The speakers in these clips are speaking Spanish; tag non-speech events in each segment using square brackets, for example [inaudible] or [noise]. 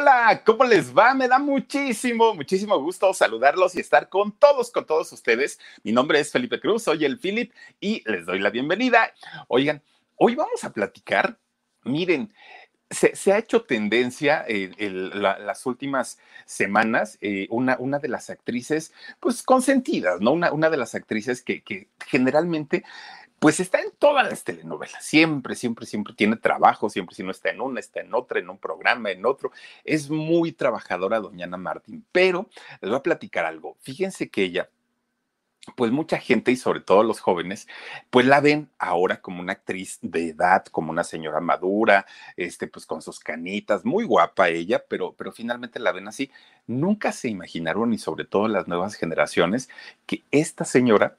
Hola, ¿cómo les va? Me da muchísimo, muchísimo gusto saludarlos y estar con todos, con todos ustedes. Mi nombre es Felipe Cruz, soy el Philip y les doy la bienvenida. Oigan, hoy vamos a platicar, miren, se, ha hecho tendencia en las últimas semanas, eh, una, una, de las actrices, pues consentidas, ¿no? Una, una de las actrices que, que generalmente pues está en todas las telenovelas, siempre, siempre, siempre tiene trabajo, siempre si no está en una, está en otra, en un programa, en otro. Es muy trabajadora doña Ana Martín, pero les voy a platicar algo. Fíjense que ella, pues mucha gente y sobre todo los jóvenes, pues la ven ahora como una actriz de edad, como una señora madura, este, pues con sus canitas, muy guapa ella, pero, pero finalmente la ven así. Nunca se imaginaron, y sobre todo las nuevas generaciones, que esta señora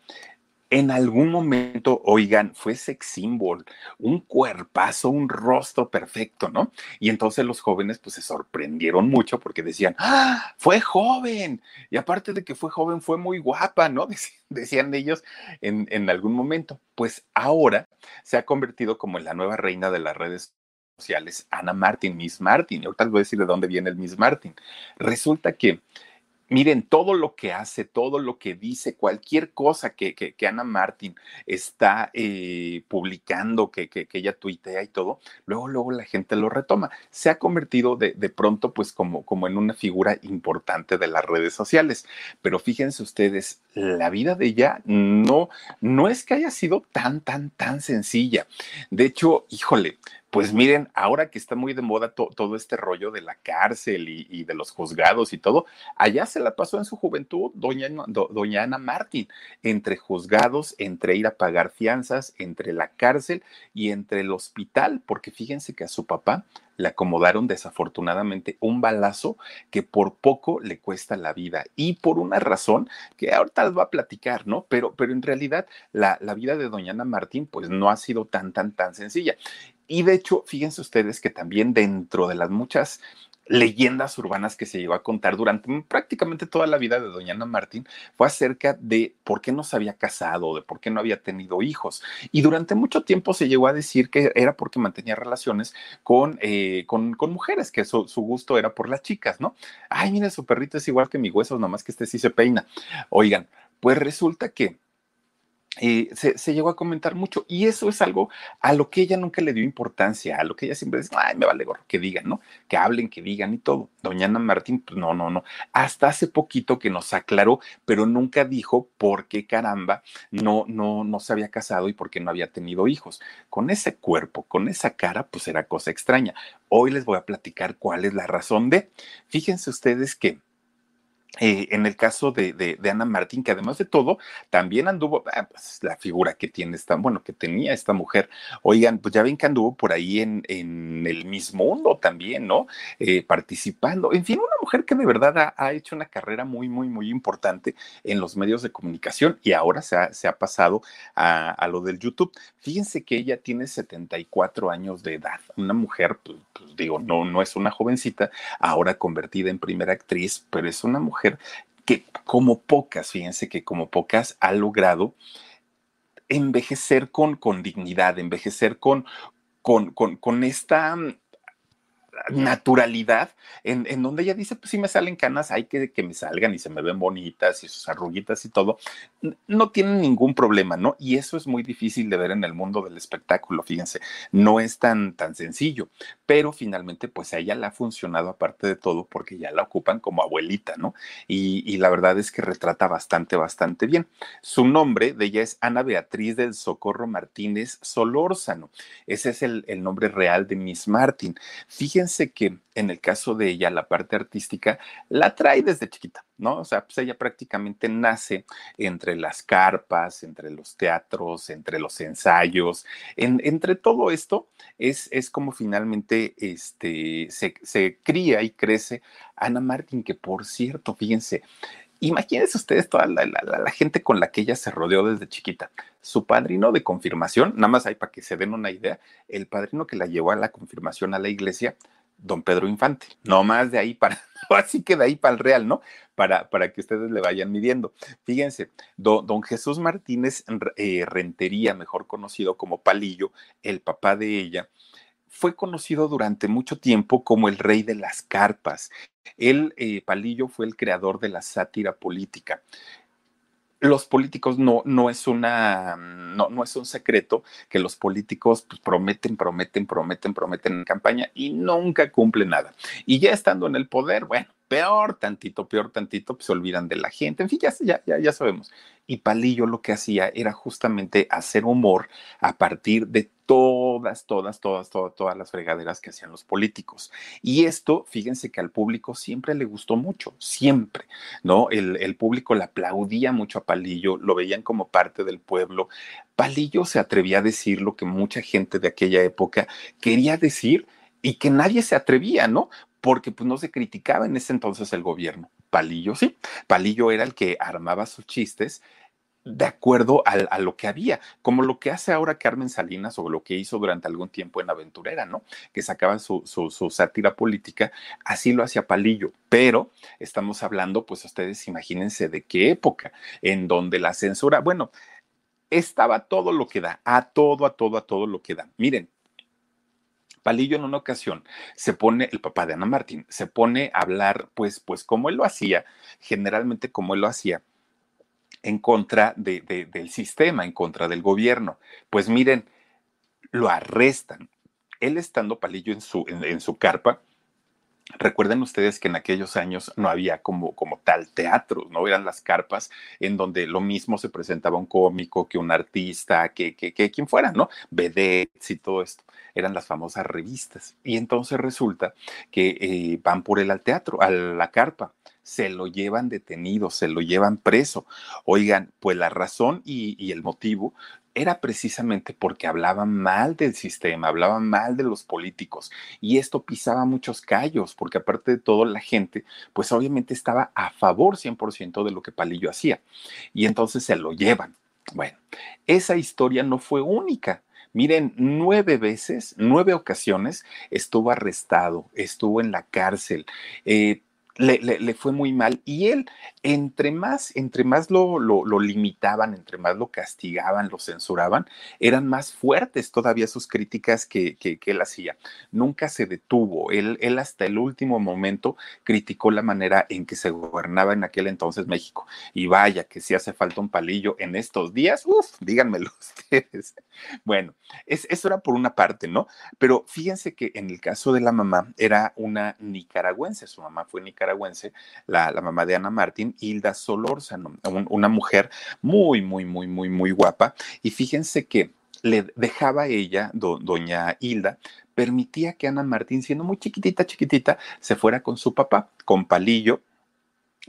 en algún momento, oigan, fue sex symbol, un cuerpazo, un rostro perfecto, ¿no? Y entonces los jóvenes pues se sorprendieron mucho porque decían, ¡ah! Fue joven. Y aparte de que fue joven, fue muy guapa, ¿no? [laughs] Decían ellos en, en algún momento. Pues ahora se ha convertido como en la nueva reina de las redes sociales, Ana Martin, Miss Martin. Y ahorita les voy a decir de dónde viene el Miss Martin. Resulta que miren, todo lo que hace, todo lo que dice, cualquier cosa que, que, Ana Martín está eh, publicando, que, que, ella tuitea y todo, luego, luego la gente lo retoma. Se ha convertido de, de, pronto, pues, como, como en una figura importante de las redes sociales. Pero fíjense ustedes, la vida de ella no, no es que haya sido tan, tan, tan sencilla. De hecho, híjole, pues miren, ahora que está muy de moda todo este rollo de la cárcel y, de los juzgados y todo, allá se la pasó en su juventud doña, doña Ana Martín, entre juzgados, entre ir a pagar fianzas, entre la cárcel y entre el hospital, porque fíjense que a su papá le acomodaron desafortunadamente un balazo que por poco le cuesta la vida y por una razón que ahorita les va a platicar, ¿no? Pero, pero en realidad la, la vida de doña Ana Martín pues no ha sido tan, tan, tan sencilla. Y de hecho, fíjense ustedes que también dentro de las muchas leyendas urbanas que se llegó a contar durante prácticamente toda la vida de doña Ana Martín fue acerca de por qué no se había casado, de por qué no había tenido hijos. Y durante mucho tiempo se llegó a decir que era porque mantenía relaciones con, eh, con, mujeres, que su, su, gusto era por las chicas, ¿no? Ay, mire, su perrito es igual que mi hueso, nomás que este sí se peina. Oigan, pues resulta que eh, se, llegó a comentar mucho y eso es algo a lo que ella nunca le dio importancia, a lo que ella siempre dice, ay, me vale gorro, que digan, ¿no? Que hablen, que digan y todo. Doña Ana Martín, pues no, no, no. Hasta hace poquito que nos aclaró, pero nunca dijo por qué caramba no, no, no se había casado y por qué no había tenido hijos. Con ese cuerpo, con esa cara, pues era cosa extraña. Hoy les voy a platicar cuál es la razón de. Fíjense ustedes que eh, en el caso de, Ana Martín, que además de todo, también anduvo, ah, pues, la figura que tiene esta, bueno, que tenía esta mujer, oigan, pues ya ven que anduvo por ahí en, el mismo mundo también, ¿no? Eh, participando, en fin, una mujer que de verdad ha, hecho una carrera muy, muy, muy importante en los medios de comunicación y ahora se ha, se ha pasado a, lo del YouTube. Fíjense que ella tiene 74 años de edad, una mujer, pues, pues digo, no, no es una jovencita, ahora convertida en primera actriz, pero es una mujer que como pocas, fíjense que como pocas ha logrado envejecer con, con dignidad, envejecer con, con, con, esta naturalidad en, en, donde ella dice, pues si me salen canas, hay que que me salgan y se me ven bonitas y sus arruguitas y todo, no tienen ningún problema, ¿no? Y eso es muy difícil de ver en el mundo del espectáculo, fíjense, no es tan, tan sencillo, pero finalmente pues a ella le ha funcionado aparte de todo porque ya la ocupan como abuelita, ¿no? Y, y la verdad es que retrata bastante, bastante bien. Su nombre de ella es Ana Beatriz del Socorro Martínez Solórzano, ese es el, el nombre real de Miss Martin. Fíjense que en el caso de ella, la parte artística la trae desde chiquita, ¿no? O sea, pues ella prácticamente nace entre las carpas, entre los teatros, entre los ensayos, entre todo esto es, es como finalmente este, se, se cría y crece Ana Martín, que por cierto, fíjense, Imagínense ustedes toda la, la, gente con la que ella se rodeó desde chiquita. Su padrino de confirmación, nada más hay para que se den una idea, el padrino que la llevó a la confirmación a la iglesia don Pedro Infante. No más de ahí para, [laughs] así que de ahí para el real, ¿no? Para, para que ustedes le vayan midiendo. Fíjense, don Jesús Martínez eh, Rentería, mejor conocido como Palillo, el papá de ella, fue conocido durante mucho tiempo como el rey de las carpas. El eh, Palillo fue el creador de la sátira política los políticos no, no es una, no, no es un secreto que los políticos pues, prometen, prometen, prometen, prometen en campaña y nunca cumplen nada. Y ya estando en el poder, bueno, peor tantito, peor tantito, pues se olvidan de la gente. En fin, ya, ya, ya sabemos. Y Palillo lo que hacía era justamente hacer humor a partir de todas, todas, todas, todas, todas las fregaderas que hacían los políticos. Y esto, fíjense que al público siempre le gustó mucho, siempre, ¿no? El, el público le aplaudía mucho a Palillo, lo veían como parte del pueblo. Palillo se atrevía a decir lo que mucha gente de aquella época quería decir y que nadie se atrevía, ¿no? porque pues no se criticaba en ese entonces el gobierno. Palillo sí, Palillo era el que armaba sus chistes de acuerdo a, lo que había, como lo que hace ahora Carmen Salinas o lo que hizo durante algún tiempo en Aventurera, ¿no? Que sacaban su, su, su, sátira política, así lo hacía Palillo, pero estamos hablando, pues ustedes imagínense de qué época, en donde la censura, bueno, estaba todo lo que da, a todo, a todo, a todo lo que da. Miren, Palillo en una ocasión se pone, el papá de Ana Martín, se pone a hablar, pues, pues como él lo hacía, generalmente como él lo hacía, en contra de, del sistema, en contra del gobierno. Pues miren, lo arrestan. Él estando Palillo en su, en su carpa, Recuerden ustedes que en aquellos años no había como, como tal teatro, no eran las carpas en donde lo mismo se presentaba un cómico que un artista, que, que, que quien fuera, ¿no? Vedettes y todo esto. Eran las famosas revistas. Y entonces resulta que eh, van por él al teatro, a la carpa se lo llevan detenido, se lo llevan preso. Oigan, pues la razón y, el motivo era precisamente porque hablaban mal del sistema, hablaban mal de los políticos y esto pisaba muchos callos, porque aparte de todo la gente, pues obviamente estaba a favor 100% de lo que Palillo hacía y entonces se lo llevan. Bueno, esa historia no fue única. Miren, nueve veces, nueve ocasiones estuvo arrestado, estuvo en la cárcel. Eh, le, le, fue muy mal y él, entre más, entre más lo, lo, limitaban, entre más lo castigaban, lo censuraban, eran más fuertes todavía sus críticas que, que, que él hacía. Nunca se detuvo, él, él hasta el último momento criticó la manera en que se gobernaba en aquel entonces México. Y vaya que si hace falta un palillo en estos días, uff, díganmelo [laughs] ustedes. Bueno, es, eso era por una parte, ¿no? Pero fíjense que en el caso de la mamá era una nicaragüense, su mamá fue nicaragüense la, mamá de Ana Martín, Hilda Solórzano, una mujer muy, muy, muy, muy, muy guapa. Y fíjense que le dejaba ella, doña Hilda, permitía que Ana Martín, siendo muy chiquitita, chiquitita, se fuera con su papá, con Palillo,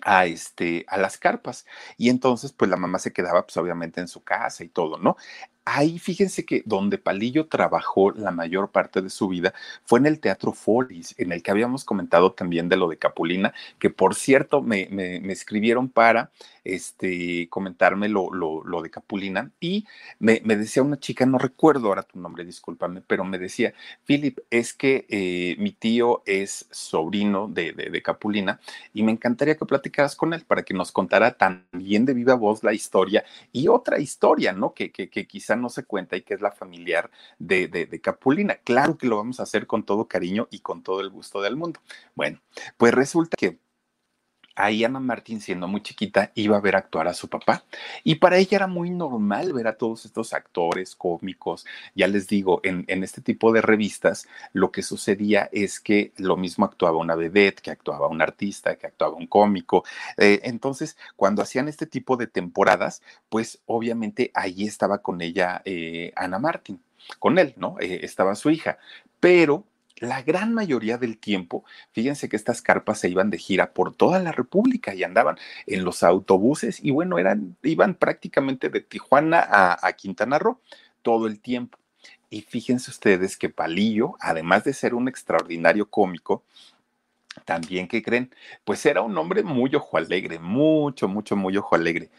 a este a las carpas y entonces pues la mamá se quedaba pues obviamente en su casa y todo, ¿no? Ahí fíjense que donde Palillo trabajó la mayor parte de su vida fue en el Teatro Folis, en el que habíamos comentado también de lo de Capulina, que por cierto me, me, escribieron para este, comentarme lo, lo, lo de Capulina y me, decía una chica, no recuerdo ahora tu nombre, discúlpame, pero me decía, Philip, es que eh, mi tío es sobrino de, de, de Capulina y me encantaría que platicaras con él para que nos contara también de viva voz la historia y otra historia, ¿no? Que, que, que quizá no se cuenta y que es la familiar de, de, de Capulina. Claro que lo vamos a hacer con todo cariño y con todo el gusto del mundo. Bueno, pues resulta que ahí Ana Martín, siendo muy chiquita, iba a ver actuar a su papá. Y para ella era muy normal ver a todos estos actores cómicos. Ya les digo, en, este tipo de revistas, lo que sucedía es que lo mismo actuaba una vedette, que actuaba un artista, que actuaba un cómico. Eh, entonces, cuando hacían este tipo de temporadas, pues obviamente ahí estaba con ella eh, Ana Martín. Con él, ¿no? Eh, estaba su hija. Pero la gran mayoría del tiempo, fíjense que estas carpas se iban de gira por toda la República y andaban en los autobuses y bueno, eran, iban prácticamente de Tijuana a, a Quintana Roo todo el tiempo. Y fíjense ustedes que Palillo, además de ser un extraordinario cómico, también, ¿qué creen? Pues era un hombre muy ojo alegre, mucho, mucho, muy ojo alegre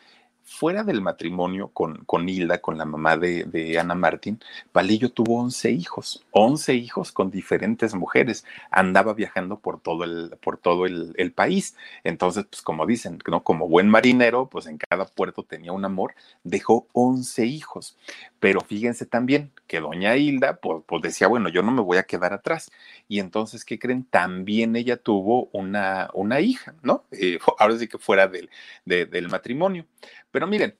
fuera del matrimonio con, con Hilda, con la mamá de, de, Ana Martín, Palillo tuvo 11 hijos, 11 hijos con diferentes mujeres. Andaba viajando por todo el, por todo el, país. Entonces, pues como dicen, ¿no? como buen marinero, pues en cada puerto tenía un amor, dejó 11 hijos. Pero fíjense también que doña Hilda, pues, pues decía, bueno, yo no me voy a quedar atrás. Y entonces, ¿qué creen? También ella tuvo una, una hija, ¿no? Eh, [laughs] ahora sí que fuera del, de, del matrimonio. Pero miren,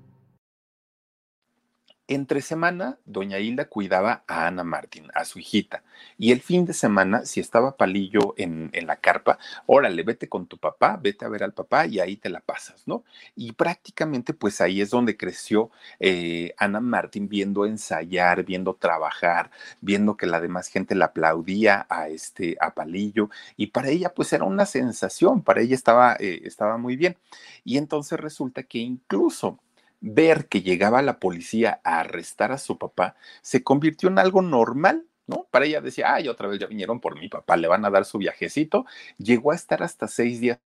Entre semana, doña Hilda cuidaba a Ana Martín, a su hijita, y el fin de semana, si estaba Palillo en, la carpa, órale, vete con tu papá, vete a ver al papá y ahí te la pasas, ¿no? Y prácticamente pues ahí es donde creció eh, Ana Martín viendo ensayar, viendo trabajar, viendo que la demás gente le aplaudía a este, a Palillo, y para ella pues era una sensación, para ella estaba, eh, estaba muy bien. Y entonces resulta que incluso ver que llegaba la policía a arrestar a su papá se convirtió en algo normal, ¿no? Para ella decía, ay, otra vez ya vinieron por mi papá, le van a dar su viajecito. Llegó a estar hasta seis días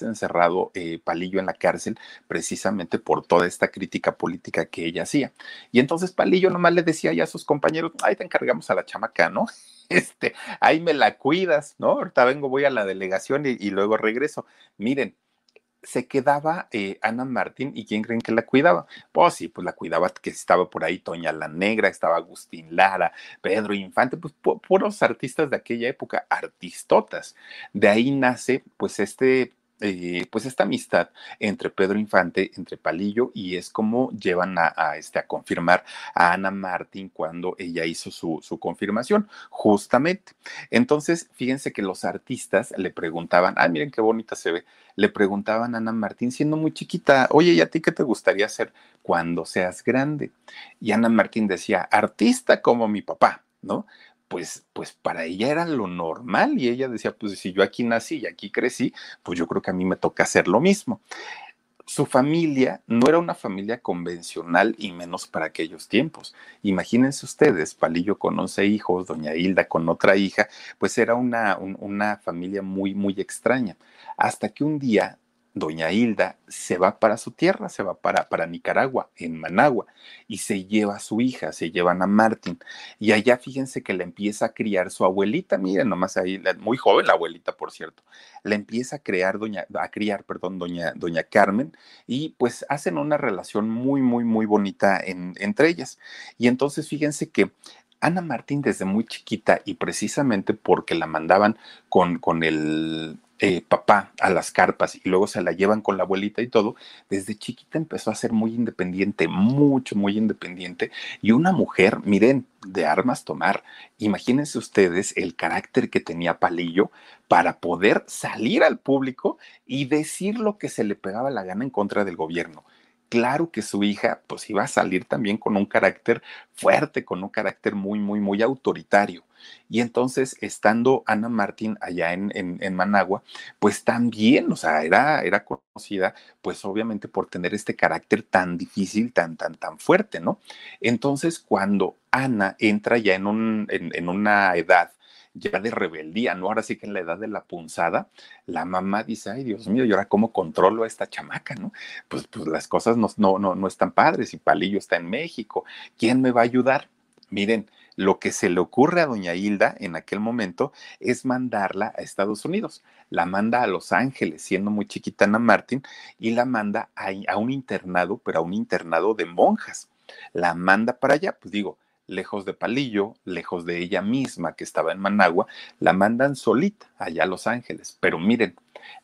encerrado eh, Palillo en la cárcel precisamente por toda esta crítica política que ella hacía. Y entonces Palillo nomás le decía ya a sus compañeros, ahí te encargamos a la chamaca, ¿no? [laughs] Este, ahí me la cuidas, ¿no? Ahorita vengo, voy a la delegación y, y luego regreso. Miren, se quedaba eh, Ana Martín y quién creen que la cuidaba. Pues sí, pues la cuidaba que estaba por ahí Toña la Negra, estaba Agustín Lara, Pedro Infante, pues pu puros artistas de aquella época, artistotas. De ahí nace pues este eh, pues esta amistad entre Pedro Infante, entre Palillo, y es como llevan a, este, a confirmar a Ana Martín cuando ella hizo su, su, confirmación, justamente. Entonces, fíjense que los artistas le preguntaban, ah, miren qué bonita se ve, le preguntaban a Ana Martín siendo muy chiquita, oye, ¿y a ti qué te gustaría hacer cuando seas grande? Y Ana Martín decía, artista como mi papá, ¿no? Pues, pues para ella era lo normal y ella decía, pues si yo aquí nací y aquí crecí, pues yo creo que a mí me toca hacer lo mismo. Su familia no era una familia convencional y menos para aquellos tiempos. Imagínense ustedes, Palillo con 11 hijos, doña Hilda con otra hija, pues era una, un, una familia muy, muy extraña. Hasta que un día doña Hilda se va para su tierra, se va para, para Nicaragua, en Managua, y se lleva a su hija, se llevan a Martín. Y allá fíjense que la empieza a criar su abuelita, miren, nomás ahí, muy joven la abuelita, por cierto, la empieza a crear doña, a criar, perdón, doña, doña Carmen, y pues hacen una relación muy, muy, muy bonita en, entre ellas. Y entonces fíjense que Ana Martín desde muy chiquita y precisamente porque la mandaban con, con el eh, papá a las carpas y luego se la llevan con la abuelita y todo, desde chiquita empezó a ser muy independiente, mucho, muy independiente. Y una mujer, miren, de armas tomar. Imagínense ustedes el carácter que tenía Palillo para poder salir al público y decir lo que se le pegaba la gana en contra del gobierno claro que su hija pues iba a salir también con un carácter fuerte, con un carácter muy, muy, muy autoritario. Y entonces, estando Ana Martín allá en, en, Managua, pues también, o sea, era, era conocida, pues obviamente por tener este carácter tan difícil, tan, tan, tan fuerte, ¿no? Entonces, cuando Ana entra ya en, un, en una edad ya de rebeldía, ¿no? Ahora sí que en la edad de la punzada, la mamá dice, ay Dios mío, ¿y ahora cómo controlo a esta chamaca, no? Pues, pues las cosas no, no, no, no están padres y Palillo está en México, ¿quién me va a ayudar? Miren, lo que se le ocurre a doña Hilda en aquel momento es mandarla a Estados Unidos. La manda a Los Ángeles, siendo muy chiquita Ana Martín, y la manda a, a un internado, pero a un internado de monjas. La manda para allá, pues digo, lejos de Palillo, lejos de ella misma que estaba en Managua, la mandan solita allá a Los Ángeles. Pero miren,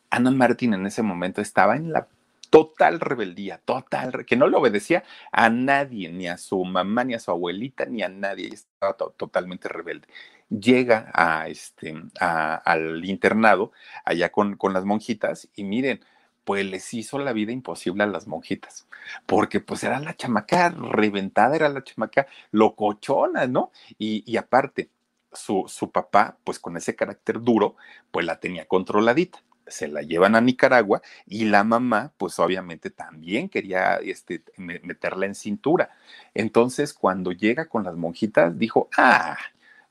Ana Martín en ese momento estaba en la total rebeldía, total, que no le obedecía a nadie, ni a su mamá, ni a su abuelita, ni a nadie, estaba totalmente rebelde. Llega a este, al internado allá con, las monjitas y miren, pues les hizo la vida imposible a las monjitas, porque pues era la chamaca reventada, era la chamaca locochona, ¿no? Y, aparte, su papá, pues con ese carácter duro, pues la tenía controladita se la llevan a Nicaragua y la mamá, pues obviamente también quería este, meterla en cintura. Entonces, cuando llega con las monjitas, dijo, ah,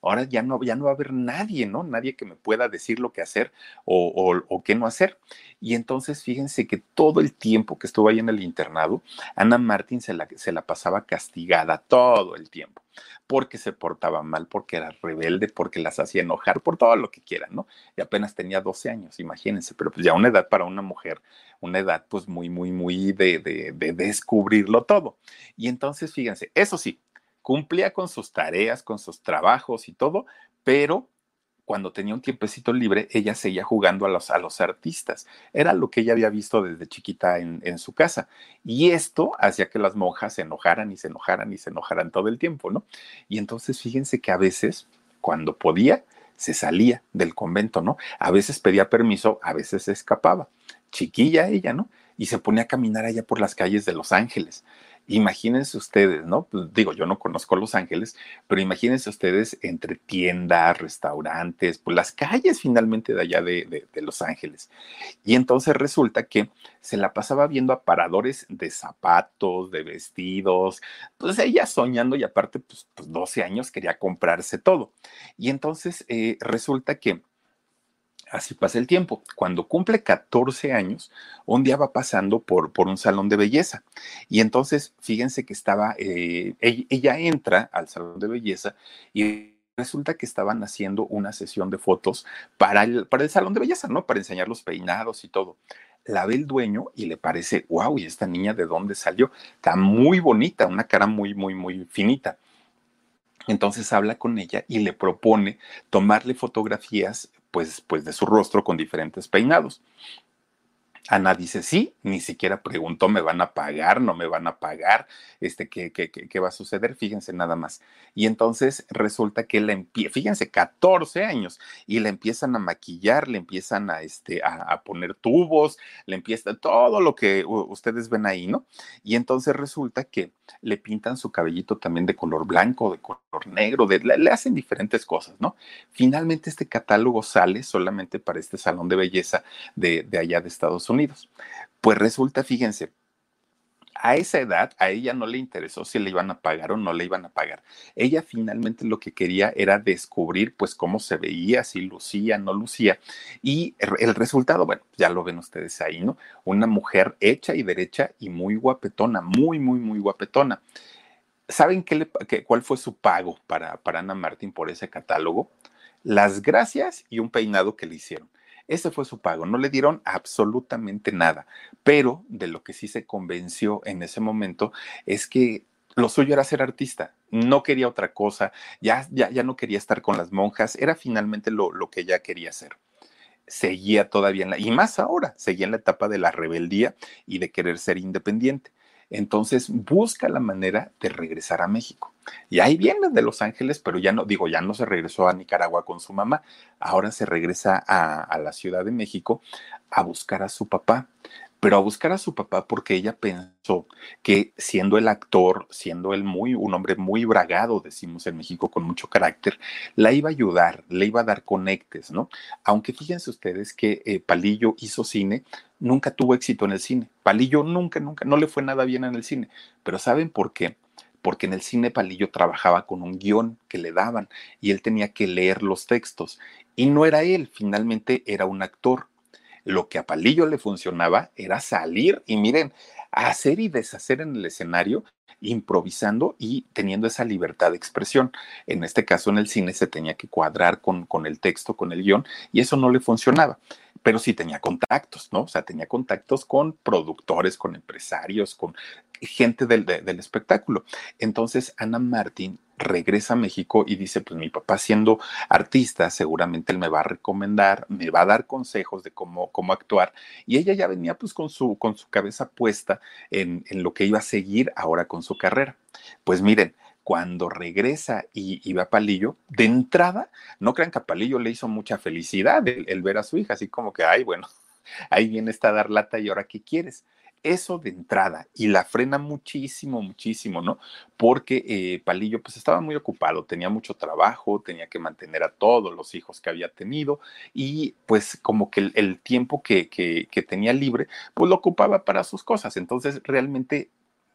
ahora ya no, ya no va a haber nadie, ¿no? Nadie que me pueda decir lo que hacer o, qué no hacer. Y entonces fíjense que todo el tiempo que estuvo ahí en el internado, Ana Martín se la, se la pasaba castigada todo el tiempo, porque se portaba mal, porque era rebelde, porque las hacía enojar, por todo lo que quieran, ¿no? Y apenas tenía 12 años, imagínense, pero pues ya una edad para una mujer, una edad pues muy, muy, muy de, de, de descubrirlo todo. Y entonces, fíjense, eso sí, cumplía con sus tareas, con sus trabajos y todo, pero cuando tenía un tiempecito libre, ella seguía jugando a los, a los artistas. Era lo que ella había visto desde chiquita en, en, su casa. Y esto hacía que las monjas se enojaran y se enojaran y se enojaran todo el tiempo, ¿no? Y entonces fíjense que a veces, cuando podía, se salía del convento, ¿no? A veces pedía permiso, a veces se escapaba. Chiquilla ella, ¿no? Y se ponía a caminar allá por las calles de Los Ángeles. Imagínense ustedes, ¿no? Pues, digo, yo no conozco Los Ángeles, pero imagínense ustedes entre tiendas, restaurantes, pues las calles finalmente de allá de, Los Ángeles. Y entonces resulta que se la pasaba viendo aparadores de zapatos, de vestidos, pues ella soñando y aparte, pues, 12 pues, años quería comprarse todo. Y entonces eh, resulta que así pasa el tiempo. Cuando cumple 14 años, un día va pasando por, por un salón de belleza. Y entonces, fíjense que estaba, eh, ella, entra al salón de belleza y resulta que estaban haciendo una sesión de fotos para el, para el salón de belleza, ¿no? Para enseñar los peinados y todo. La ve el dueño y le parece, wow, ¿y esta niña de dónde salió? Está muy bonita, una cara muy, muy, muy finita. Entonces habla con ella y le propone tomarle fotografías pues, pues de su rostro con diferentes peinados. Ana dice, sí, ni siquiera preguntó, ¿me van a pagar? ¿No me van a pagar? Este, ¿qué, qué, qué, va a suceder? Fíjense nada más. Y entonces resulta que la empieza, fíjense, 14 años, y le empiezan a maquillar, le empiezan a, este, a, poner tubos, le empieza todo lo que ustedes ven ahí, ¿no? Y entonces resulta que le pintan su cabellito también de color blanco, de color negro, de, le, hacen diferentes cosas, ¿no? Finalmente este catálogo sale solamente para este salón de belleza de allá de Estados Unidos pues resulta, fíjense, a esa edad a ella no le interesó si le iban a pagar o no le iban a pagar. Ella finalmente lo que quería era descubrir pues cómo se veía, si lucía, no lucía. Y el resultado, bueno, ya lo ven ustedes ahí, ¿no? Una mujer hecha y derecha y muy guapetona, muy, muy, muy guapetona. ¿Saben qué le, cuál fue su pago para, para Ana Martín por ese catálogo? Las gracias y un peinado que le hicieron. Ese fue su pago, no le dieron absolutamente nada, pero de lo que sí se convenció en ese momento es que lo suyo era ser artista, no quería otra cosa, ya, ya, ya no quería estar con las monjas, era finalmente lo, lo que ella quería hacer seguía todavía en la, y más ahora, seguía en la etapa de la rebeldía y de querer ser independiente. Entonces busca la manera de regresar a México. Y ahí viene de Los Ángeles, pero ya no, digo, ya no se regresó a Nicaragua con su mamá, ahora se regresa a, la Ciudad de México a buscar a su papá. Pero a buscar a su papá porque ella pensó que siendo el actor, siendo él muy un hombre muy bragado, decimos en México con mucho carácter, la iba a ayudar, le iba a dar conectes, ¿no? Aunque fíjense ustedes que eh, Palillo hizo cine, nunca tuvo éxito en el cine. Palillo nunca, nunca, no le fue nada bien en el cine, pero ¿saben por qué? porque en el cine Palillo trabajaba con un guion que le daban y él tenía que leer los textos. Y no era él, finalmente era un actor. Lo que a Palillo le funcionaba era salir y miren, hacer y deshacer en el escenario, improvisando y teniendo esa libertad de expresión. En este caso, en el cine se tenía que cuadrar con, con el texto, con el guion, y eso no le funcionaba pero sí tenía contactos, ¿no? O sea, tenía contactos con productores, con empresarios, con gente del, del, espectáculo. Entonces, Ana Martín regresa a México y dice, pues mi papá siendo artista, seguramente él me va a recomendar, me va a dar consejos de cómo, cómo actuar. Y ella ya venía pues con su, con su cabeza puesta en, en lo que iba a seguir ahora con su carrera. Pues miren, cuando regresa y, va a Palillo, de entrada, no crean que a Palillo le hizo mucha felicidad el, ver a su hija, así como que, ay, bueno, [laughs] ahí viene esta dar lata y ahora qué quieres. Eso de entrada, y la frena muchísimo, muchísimo, ¿no? Porque eh, Palillo pues estaba muy ocupado, tenía mucho trabajo, tenía que mantener a todos los hijos que había tenido y pues como que el, tiempo que, que, que tenía libre pues lo ocupaba para sus cosas. Entonces realmente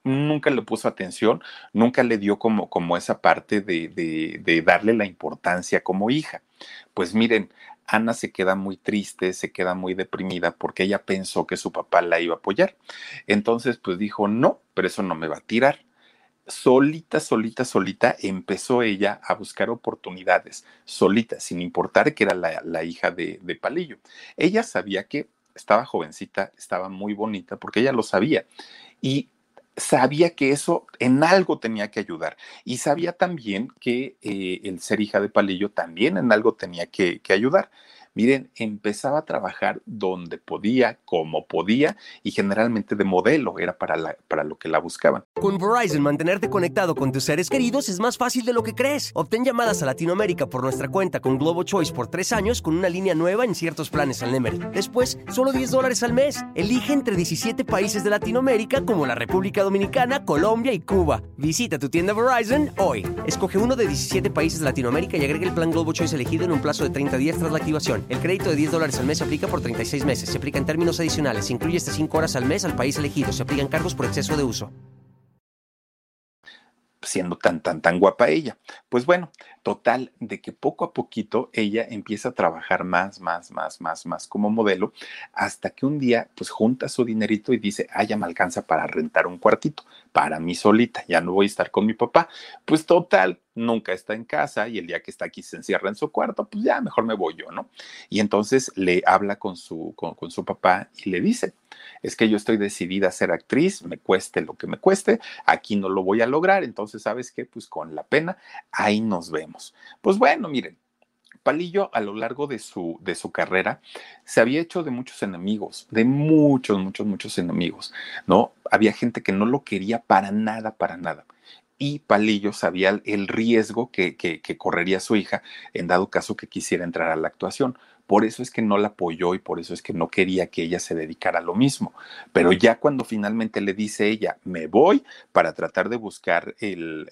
nunca le puso atención, nunca le dio como, como esa parte de, de, darle la importancia como hija. Pues miren, Ana se queda muy triste, se queda muy deprimida porque ella pensó que su papá la iba a apoyar. Entonces, pues dijo, no, pero eso no me va a tirar. Solita, solita, solita empezó ella a buscar oportunidades, solita, sin importar que era la, la hija de, de Palillo. Ella sabía que estaba jovencita, estaba muy bonita, porque ella lo sabía. Y sabía que eso en algo tenía que ayudar y sabía también que eh, el ser hija de Palillo también en algo tenía que, que ayudar. Miren, empezaba a trabajar donde podía, como podía y generalmente de modelo, era para, para lo que la buscaban. Con Verizon, mantenerte conectado con tus seres queridos es más fácil de lo que crees. Obtén llamadas a Latinoamérica por nuestra cuenta con Globo Choice por tres años con una línea nueva en ciertos planes al Nemery. Después, solo 10 dólares al mes. Elige entre 17 países de Latinoamérica como la República Dominicana, Colombia y Cuba. Visita tu tienda Verizon hoy. Escoge uno de 17 países de Latinoamérica y agrega el plan Globo Choice elegido en un plazo de 30 días tras la activación. El crédito de 10 dólares al mes se aplica por 36 meses. Se aplica en términos adicionales. Se incluye hasta 5 horas al mes al país elegido. Se aplican cargos por exceso de uso siendo tan, tan, tan guapa ella. Pues bueno, total, de que poco a poquito ella empieza a trabajar más, más, más, más, más como modelo, hasta que un día, pues junta su dinerito y dice, ah, ya me alcanza para rentar un cuartito, para mí solita, ya no voy a estar con mi papá. Pues total, nunca está en casa y el día que está aquí se encierra en su cuarto, pues ya mejor me voy yo, ¿no? Y entonces le habla con su, con, su papá y le dice, es que yo estoy decidida a ser actriz, me cueste lo que me cueste, aquí no lo voy a lograr, entonces, ¿sabes qué? Pues con la pena, ahí nos vemos. Pues bueno, miren, Palillo a lo largo de su, de su carrera se había hecho de muchos enemigos, de muchos, muchos, muchos enemigos, ¿no? Había gente que no lo quería para nada, para nada. Y Palillo sabía el riesgo que, que, que correría su hija en dado caso que quisiera entrar a la actuación. Por eso es que no la apoyó y por eso es que no quería que ella se dedicara a lo mismo. Pero ya cuando finalmente le dice ella, me voy para tratar de buscar el,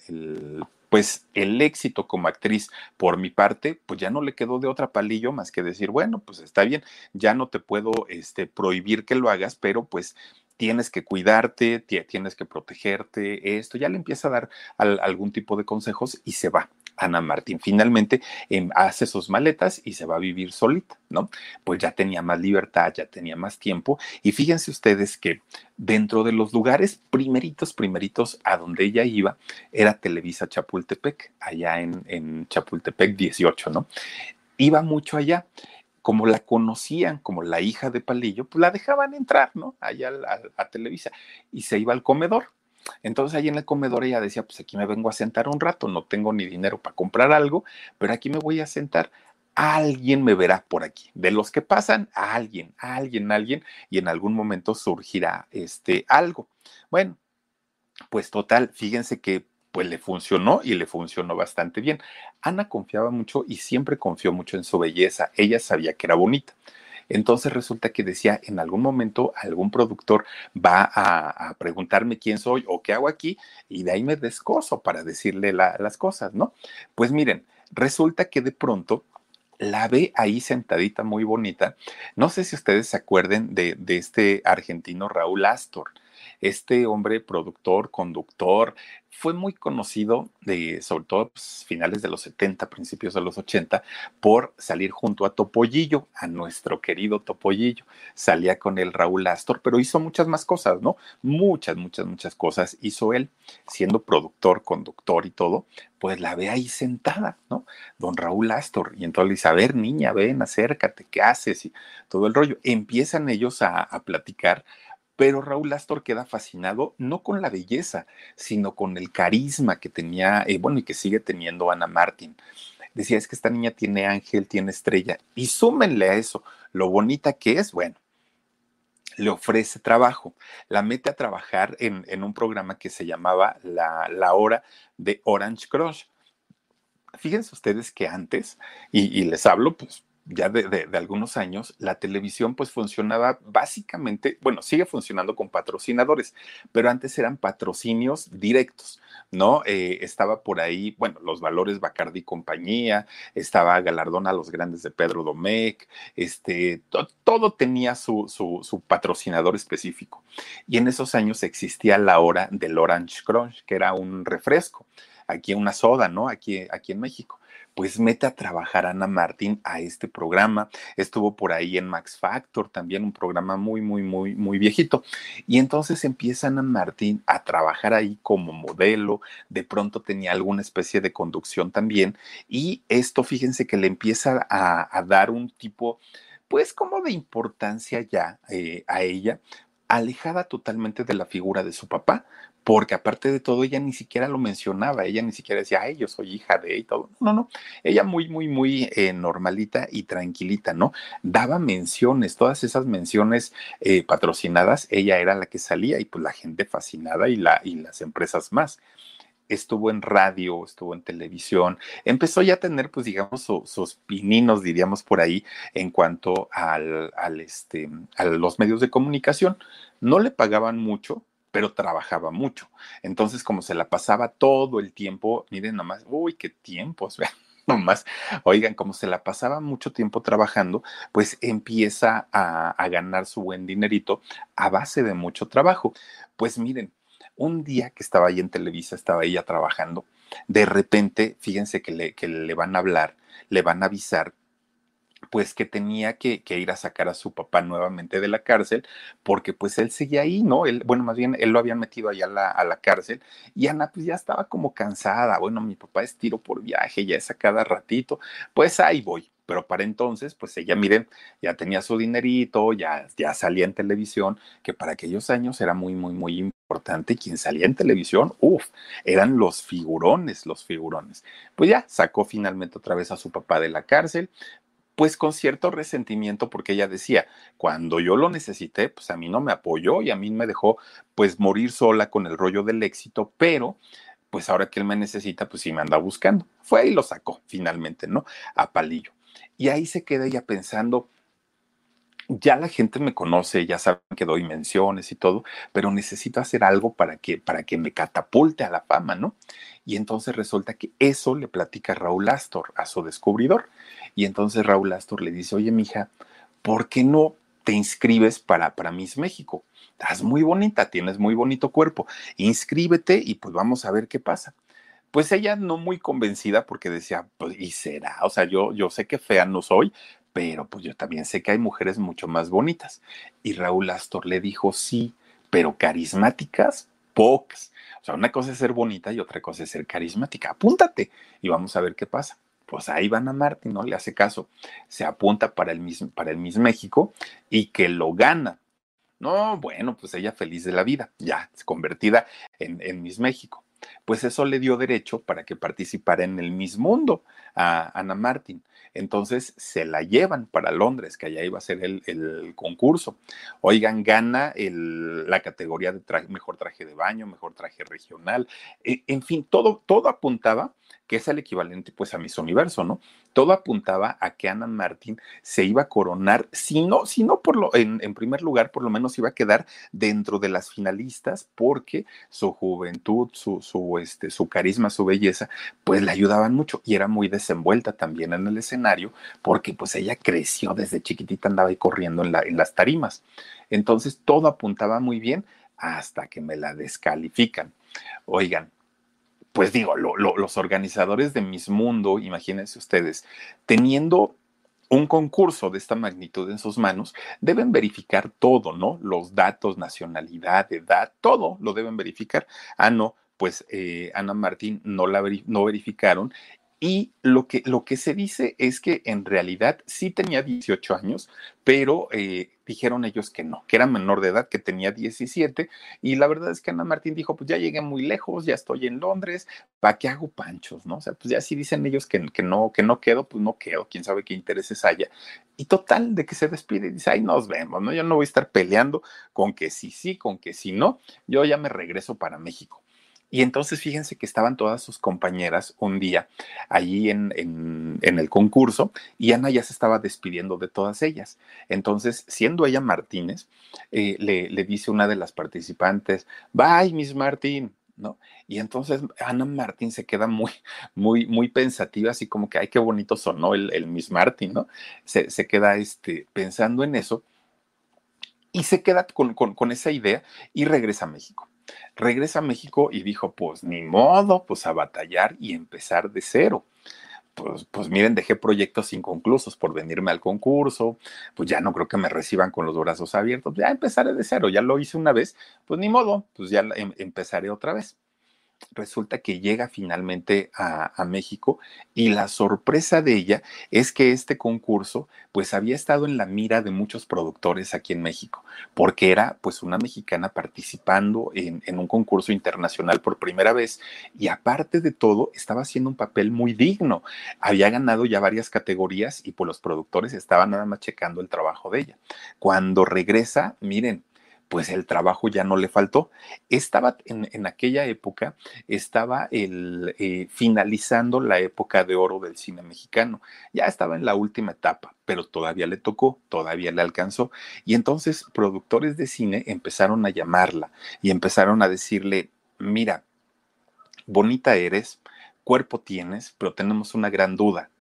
pues el éxito como actriz por mi parte, pues ya no le quedó de otra palillo más que decir, bueno, pues está bien, ya no te puedo este, prohibir que lo hagas, pero pues tienes que cuidarte, tienes que protegerte, esto, ya le empieza a dar algún tipo de consejos y se va. Ana Martín finalmente em, hace sus maletas y se va a vivir solita, ¿no? Pues ya tenía más libertad, ya tenía más tiempo y fíjense ustedes que dentro de los lugares primeritos, primeritos a donde ella iba era Televisa Chapultepec, allá en, en Chapultepec 18, ¿no? Iba mucho allá como la conocían como la hija de Palillo, pues la dejaban entrar, ¿no? Allá a, Televisa y se iba al comedor. Entonces ahí en el comedor ella decía, pues aquí me vengo a sentar un rato, no tengo ni dinero para comprar algo, pero aquí me voy a sentar. Alguien me verá por aquí. De los que pasan, alguien, alguien, alguien, y en algún momento surgirá este algo. Bueno, pues total, fíjense que pues le funcionó y le funcionó bastante bien. Ana confiaba mucho y siempre confió mucho en su belleza. Ella sabía que era bonita. Entonces resulta que decía, en algún momento algún productor va a, preguntarme quién soy o qué hago aquí y de ahí me descoso para decirle las cosas, ¿no? Pues miren, resulta que de pronto la ve ahí sentadita muy bonita. No sé si ustedes se acuerden de, de este argentino Raúl Astor este hombre productor, conductor, fue muy conocido, de, sobre todo pues, finales de los 70, principios de los 80, por salir junto a Topollillo, a nuestro querido Topollillo. Salía con el Raúl Astor, pero hizo muchas más cosas, ¿no? Muchas, muchas, muchas cosas hizo él, siendo productor, conductor y todo, pues la ve ahí sentada, ¿no? Don Raúl Astor. Y entonces le dice, a ver, niña, ven, acércate, ¿qué haces? Y todo el rollo. Empiezan ellos a, a platicar pero Raúl Astor queda fascinado no con la belleza, sino con el carisma que tenía, eh, bueno, y que sigue teniendo Ana Martín. Decía, es que esta niña tiene ángel, tiene estrella, y súmenle a eso lo bonita que es, bueno, le ofrece trabajo, la mete a trabajar en, un programa que se llamaba la, la Hora de Orange Crush. Fíjense ustedes que antes, y, y les hablo, pues ya de, algunos años, la televisión pues funcionaba básicamente, bueno, sigue funcionando con patrocinadores, pero antes eran patrocinios directos, ¿no? Eh, estaba por ahí, bueno, los valores Bacardi compañía, estaba Galardón a los grandes de Pedro Domecq, este, todo tenía su, su, patrocinador específico. Y en esos años existía la hora del Orange Crunch, que era un refresco, aquí una soda, ¿no? Aquí, aquí en México pues mete a trabajar Ana Martín a este programa. Estuvo por ahí en Max Factor, también un programa muy, muy, muy, muy viejito. Y entonces empieza Ana Martín a trabajar ahí como modelo. De pronto tenía alguna especie de conducción también. Y esto, fíjense que le empieza a, dar un tipo, pues como de importancia ya eh, a ella, alejada totalmente de la figura de su papá, porque aparte de todo, ella ni siquiera lo mencionaba, ella ni siquiera decía, ay, yo soy hija de y todo. No, no, ella muy, muy, muy eh, normalita y tranquilita, ¿no? Daba menciones, todas esas menciones eh, patrocinadas, ella era la que salía y pues la gente fascinada y, la, y las empresas más estuvo en radio, estuvo en televisión, empezó ya a tener, pues digamos, sus pininos, diríamos por ahí, en cuanto al, este, a los medios de comunicación. No le pagaban mucho, pero trabajaba mucho. Entonces, como se la pasaba todo el tiempo, miren nomás, uy, qué tiempos, [laughs] nomás, oigan, como se la pasaba mucho tiempo trabajando, pues empieza a, a, ganar su buen dinerito a base de mucho trabajo. Pues miren, un día que estaba ahí en Televisa, estaba ella trabajando, de repente, fíjense que le, que le van a hablar, le van a avisar pues que tenía que, ir a sacar a su papá nuevamente de la cárcel, porque pues él seguía ahí, ¿no? Él, bueno, más bien él lo habían metido allá la, a la cárcel y Ana pues ya estaba como cansada, bueno, mi papá es tiro por viaje, ya es a cada ratito, pues ahí voy. Pero para entonces, pues ella, miren, ya tenía su dinerito, ya, ya salía en televisión, que para aquellos años era muy, muy, muy importante. Quien salía en televisión, uff, eran los figurones, los figurones. Pues ya sacó finalmente otra vez a su papá de la cárcel, pues con cierto resentimiento porque ella decía, cuando yo lo necesité, pues a mí no me apoyó y a mí me dejó pues morir sola con el rollo del éxito, pero pues ahora que él me necesita, pues sí me anda buscando. Fue y lo sacó finalmente, ¿no? A palillo. Y ahí se queda ella pensando, ya la gente me conoce, ya saben que doy menciones y todo, pero necesito hacer algo para que, para que me catapulte a la fama, ¿no? Y entonces resulta que eso le platica Raúl Astor a su descubridor. Y entonces Raúl Astor le dice, oye, mija, ¿por qué no te inscribes para, para Miss México? Estás muy bonita, tienes muy bonito cuerpo. Inscríbete y pues vamos a ver qué pasa. Pues ella no muy convencida porque decía, pues, ¿y será? O sea, yo, yo sé que fea no soy, pero pues yo también sé que hay mujeres mucho más bonitas. Y Raúl Astor le dijo, sí, pero carismáticas, pocas. O sea, una cosa es ser bonita y otra cosa es ser carismática. Apúntate y vamos a ver qué pasa. Pues ahí van a Martín, no le hace caso. Se apunta para el, Miss, para el Miss México y que lo gana. No, bueno, pues ella feliz de la vida, ya convertida en, en Miss México. Pues eso le dio derecho para que participara en el Miss Mundo a Ana Martín. Entonces se la llevan para Londres, que allá iba a ser el, concurso. Oigan, gana la categoría de mejor traje de baño, mejor traje regional. E, en fin, todo, todo apuntaba que es el equivalente pues a Miss Universo, ¿no? Todo apuntaba a que Ana Martín se iba a coronar, si no, por lo, en, en, primer lugar, por lo menos iba a quedar dentro de las finalistas, porque su juventud, su, su, este, su carisma, su belleza, pues le ayudaban mucho y era muy desenvuelta también en el escenario, porque pues ella creció desde chiquitita, andaba ahí corriendo en, la, en las tarimas. Entonces todo apuntaba muy bien hasta que me la descalifican. Oigan, pues digo, los organizadores de Miss Mundo, imagínense ustedes, teniendo un concurso de esta magnitud en sus manos, deben verificar todo, ¿no? Los datos, nacionalidad, edad, todo lo deben verificar. Ah, no, pues eh, Ana Martín no la no verificaron y lo que, lo que se dice es que en realidad sí tenía 18 años, pero eh, dijeron ellos que no, que era menor de edad, que tenía 17. Y la verdad es que Ana Martín dijo, pues ya llegué muy lejos, ya estoy en Londres, ¿para qué hago panchos? ¿No? O sea, pues ya si dicen ellos que, que, no, que no quedo, pues no quedo, quién sabe qué intereses haya. Y total, de que se despide y dice, ay, nos vemos, ¿no? Yo no voy a estar peleando con que sí, sí, con que sí, no, yo ya me regreso para México. Y entonces fíjense que estaban todas sus compañeras un día allí en, el concurso y Ana ya se estaba despidiendo de todas ellas. Entonces, siendo ella Martínez, eh, le, dice una de las participantes, bye, Miss Martín, ¿no? Y entonces Ana Martín se queda muy, muy, muy pensativa, así como que, ay, qué bonito sonó el, Miss Martín, ¿no? Se, queda este, pensando en eso y se queda con esa idea y regresa a México regresa a México y dijo, pues ni modo, pues a batallar y empezar de cero. Pues, pues, miren, dejé proyectos inconclusos por venirme al concurso, pues ya no creo que me reciban con los brazos abiertos, ya empezaré de cero, ya lo hice una vez, pues ni modo, pues ya em, empezaré otra vez resulta que llega finalmente a, México y la sorpresa de ella es que este concurso pues había estado en la mira de muchos productores aquí en México, porque era pues una mexicana participando en, en un concurso internacional por primera vez y aparte de todo estaba haciendo un papel muy digno. Había ganado ya varias categorías y pues los productores estaban nada más checando el trabajo de ella. Cuando regresa, miren, pues el trabajo ya no le faltó. Estaba en, aquella época, estaba el, eh, finalizando la época de oro del cine mexicano. Ya estaba en la última etapa, pero todavía le tocó, todavía le alcanzó. Y entonces productores de cine empezaron a llamarla y empezaron a decirle, mira, bonita eres, cuerpo tienes, pero tenemos una gran duda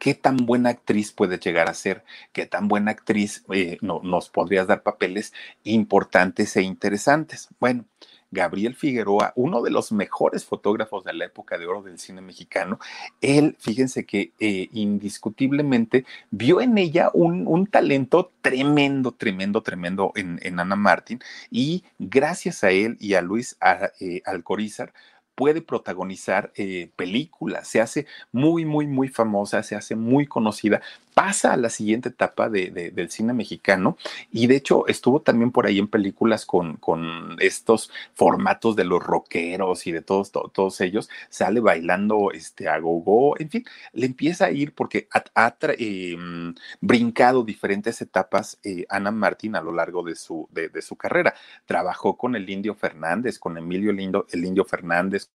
qué tan buena actriz puedes llegar a ser, qué tan buena actriz eh, no, nos podrías dar papeles importantes e interesantes. Bueno, Gabriel Figueroa, uno de los mejores fotógrafos de la época de oro del cine mexicano, él, fíjense que eh, indiscutiblemente vio en ella un, talento tremendo, tremendo, tremendo en, Ana Martín y gracias a él y a Luis eh, Alcorizar, puede protagonizar eh, películas, se hace muy, muy, muy famosa, se hace muy conocida, pasa a la siguiente etapa de, del cine mexicano y de hecho estuvo también por ahí en películas con, con estos formatos de los rockeros y de todos, todos ellos, sale bailando este, a gogo, en fin, le empieza a ir porque ha, em, brincado diferentes etapas eh, Ana Martín a lo largo de su, de, de su carrera. Trabajó con el Indio Fernández, con Emilio Lindo, el Indio Fernández,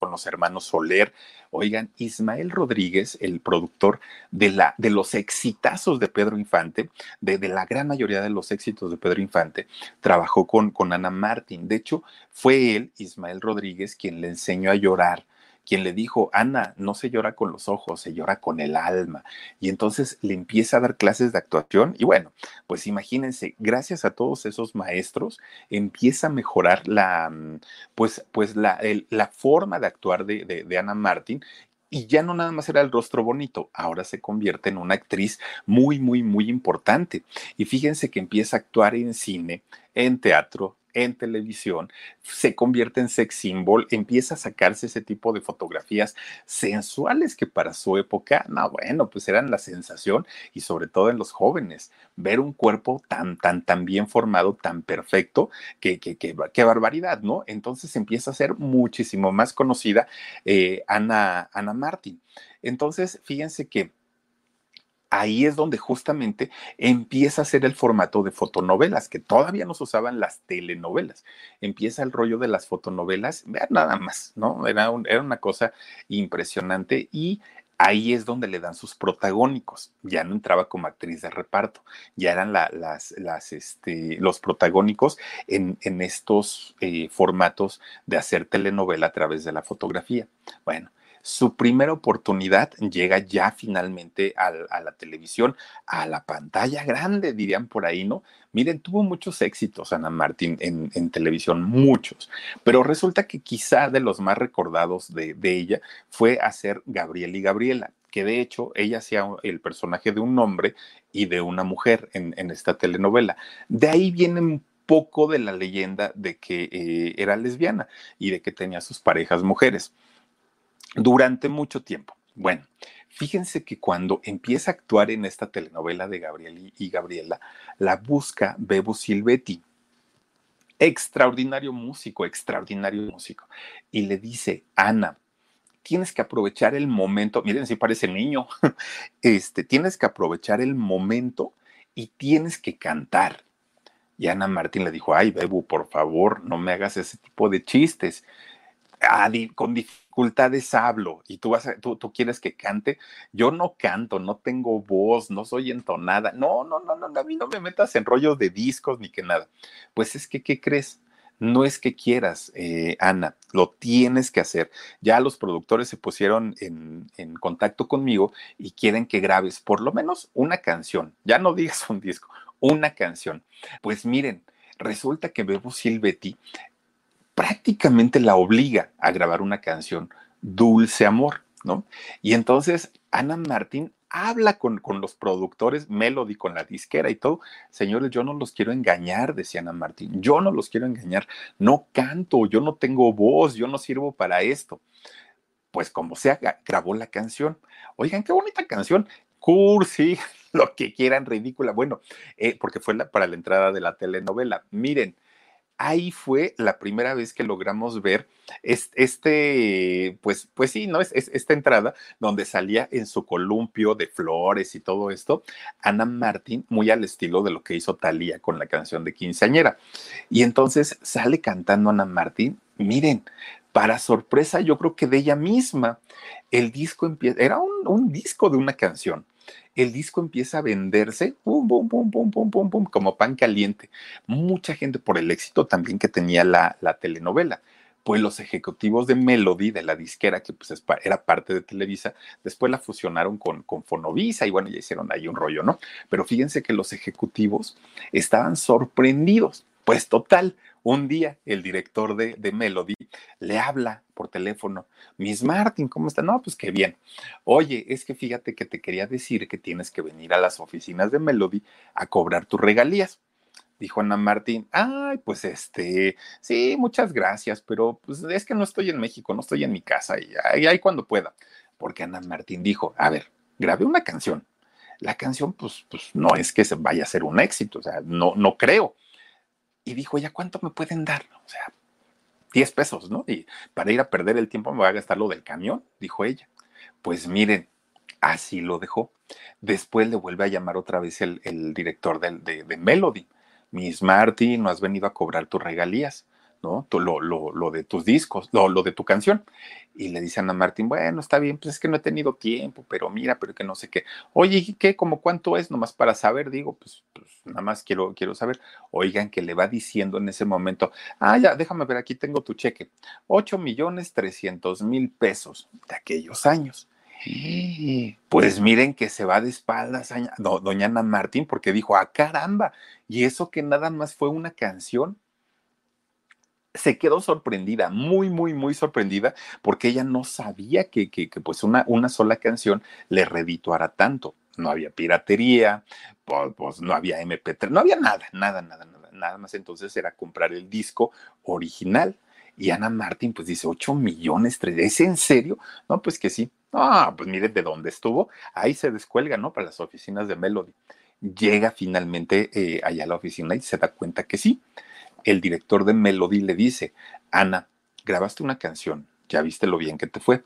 con los hermanos Soler. Oigan, Ismael Rodríguez, el productor de, la, de los exitazos de Pedro Infante, de, de, la gran mayoría de los éxitos de Pedro Infante, trabajó con, con Ana Martín. De hecho, fue él, Ismael Rodríguez, quien le enseñó a llorar quien le dijo, Ana, no se llora con los ojos, se llora con el alma. Y entonces le empieza a dar clases de actuación y bueno, pues imagínense, gracias a todos esos maestros empieza a mejorar la, mm, pues, pues la, la forma de actuar de, de, de Ana Martín y ya no nada más era el rostro bonito, ahora se convierte en una actriz muy, muy, muy importante. Y fíjense que empieza a actuar en cine, en teatro, en televisión, se convierte en sex symbol, empieza a sacarse ese tipo de fotografías sensuales que para su época, no, bueno, pues eran la sensación y sobre todo en los jóvenes, ver un cuerpo tan, tan, tan bien formado, tan perfecto, que, barbaridad, ¿no? Entonces empieza a ser muchísimo más conocida eh, Ana, Ana Martin. Entonces, fíjense que ahí es donde justamente empieza a ser el formato de fotonovelas, que todavía no se usaban las telenovelas. Empieza el rollo de las fotonovelas, nada más, ¿no? Era, era una cosa impresionante y ahí es donde le dan sus protagónicos. Ya no entraba como actriz de reparto, ya eran las, este, los protagónicos en, en estos eh, formatos de hacer telenovela a través de la fotografía. Bueno, su primera oportunidad llega ya finalmente a, la televisión, a la pantalla grande, dirían por ahí, ¿no? Miren, tuvo muchos éxitos Ana Martín en, televisión, muchos, pero resulta que quizá de los más recordados de, ella fue hacer Gabriel y Gabriela, que de hecho ella hacía el personaje de un hombre y de una mujer en, esta telenovela. De ahí viene un poco de la leyenda de que eh, era lesbiana y de que tenía sus parejas mujeres durante mucho tiempo. Bueno, fíjense que cuando empieza a actuar en esta telenovela de Gabriel y Gabriela, la busca Bebo Silvetti. Extraordinario músico, extraordinario músico. Y le dice, Ana, tienes que aprovechar el momento, miren si parece niño, [laughs] este, tienes que aprovechar el momento y tienes que cantar. Y Ana Martín le dijo, ay, Bebo, por favor, no me hagas ese tipo de chistes. Ah, con dificultades hablo y tú, vas tú, quieres que cante. Yo no canto, no tengo voz, no soy entonada. No, no, no, no, a mí no me metas en rollos de discos ni que nada. Pues es que, ¿qué crees? No es que quieras, eh, Ana, lo tienes que hacer. Ya los productores se pusieron en, en, contacto conmigo y quieren que grabes por lo menos una canción. Ya no digas un disco, una canción. Pues miren, resulta que Bebo Silvetti prácticamente la obliga a grabar una canción, Dulce Amor, ¿no? Y entonces Ana Martín habla con, con, los productores, Melody, con la disquera y todo. Señores, yo no los quiero engañar, decía Ana Martín. Yo no los quiero engañar. No canto, yo no tengo voz, yo no sirvo para esto. Pues como sea, grabó la canción. Oigan, qué bonita canción. Cursi, [laughs] lo que quieran, ridícula. Bueno, eh, porque fue para la entrada de la telenovela. Miren, ahí fue la primera vez que logramos ver este, pues, pues sí, ¿no? Es, esta entrada donde salía en su columpio de flores y todo esto, Ana Martín, muy al estilo de lo que hizo Talía con la canción de Quinceañera. Y entonces sale cantando Ana Martín, miren, para sorpresa yo creo que de ella misma, el disco empieza, era un, un disco de una canción el disco empieza a venderse, pum, pum, pum, pum, pum, pum, pum, como pan caliente. Mucha gente por el éxito también que tenía la, la telenovela. Pues los ejecutivos de Melody, de la disquera, que pues era parte de Televisa, después la fusionaron con, con Fonovisa y bueno, ya hicieron ahí un rollo, ¿no? Pero fíjense que los ejecutivos estaban sorprendidos. Pues total, un día el director de, de, Melody le habla por teléfono, Miss Martin, ¿cómo está? No, pues qué bien. Oye, es que fíjate que te quería decir que tienes que venir a las oficinas de Melody a cobrar tus regalías. Dijo Ana Martín, ay, pues este, sí, muchas gracias, pero pues es que no estoy en México, no estoy en mi casa y ahí, cuando pueda. Porque Ana Martín dijo, a ver, grabé una canción. La canción, pues, pues no es que se vaya a ser un éxito, o sea, no, no creo y dijo, ¿ya cuánto me pueden dar? O sea, 10 pesos, ¿no? Y para ir a perder el tiempo me voy a gastar lo del camión, dijo ella. Pues miren, así lo dejó. Después le vuelve a llamar otra vez el, director de, de, Melody. Miss Marty, no has venido a cobrar tus regalías, ¿no? lo, lo, lo, de tus discos, lo, lo de tu canción. Y le dice a Ana Martín, bueno, está bien, pues es que no he tenido tiempo, pero mira, pero que no sé qué. Oye, ¿y qué? ¿Cómo cuánto es? Nomás para saber, digo, pues, pues nada más quiero, quiero saber. Oigan, que le va diciendo en ese momento, ah, ya, déjame ver, aquí tengo tu cheque. 8 millones 300 mil pesos de aquellos años. Pues miren que se va de espaldas doña Ana Martín porque dijo, ah, caramba, y eso que nada más fue una canción. Se quedó sorprendida, muy, muy, muy sorprendida, porque ella no sabía que, que, pues una, una sola canción le redituara tanto. No había piratería, pues, pues no había MP3, no había nada, nada, nada, nada. Nada más entonces era comprar el disco original. Y Ana Martín pues dice, 8 millones, ¿es en serio? No, pues que sí. Ah, pues mire de dónde estuvo. Ahí se descuelga, ¿no? Para las oficinas de Melody. Llega finalmente eh, allá a la oficina y se da cuenta que sí. El director de Melody le dice, Ana, grabaste una canción, ya viste lo bien que te fue.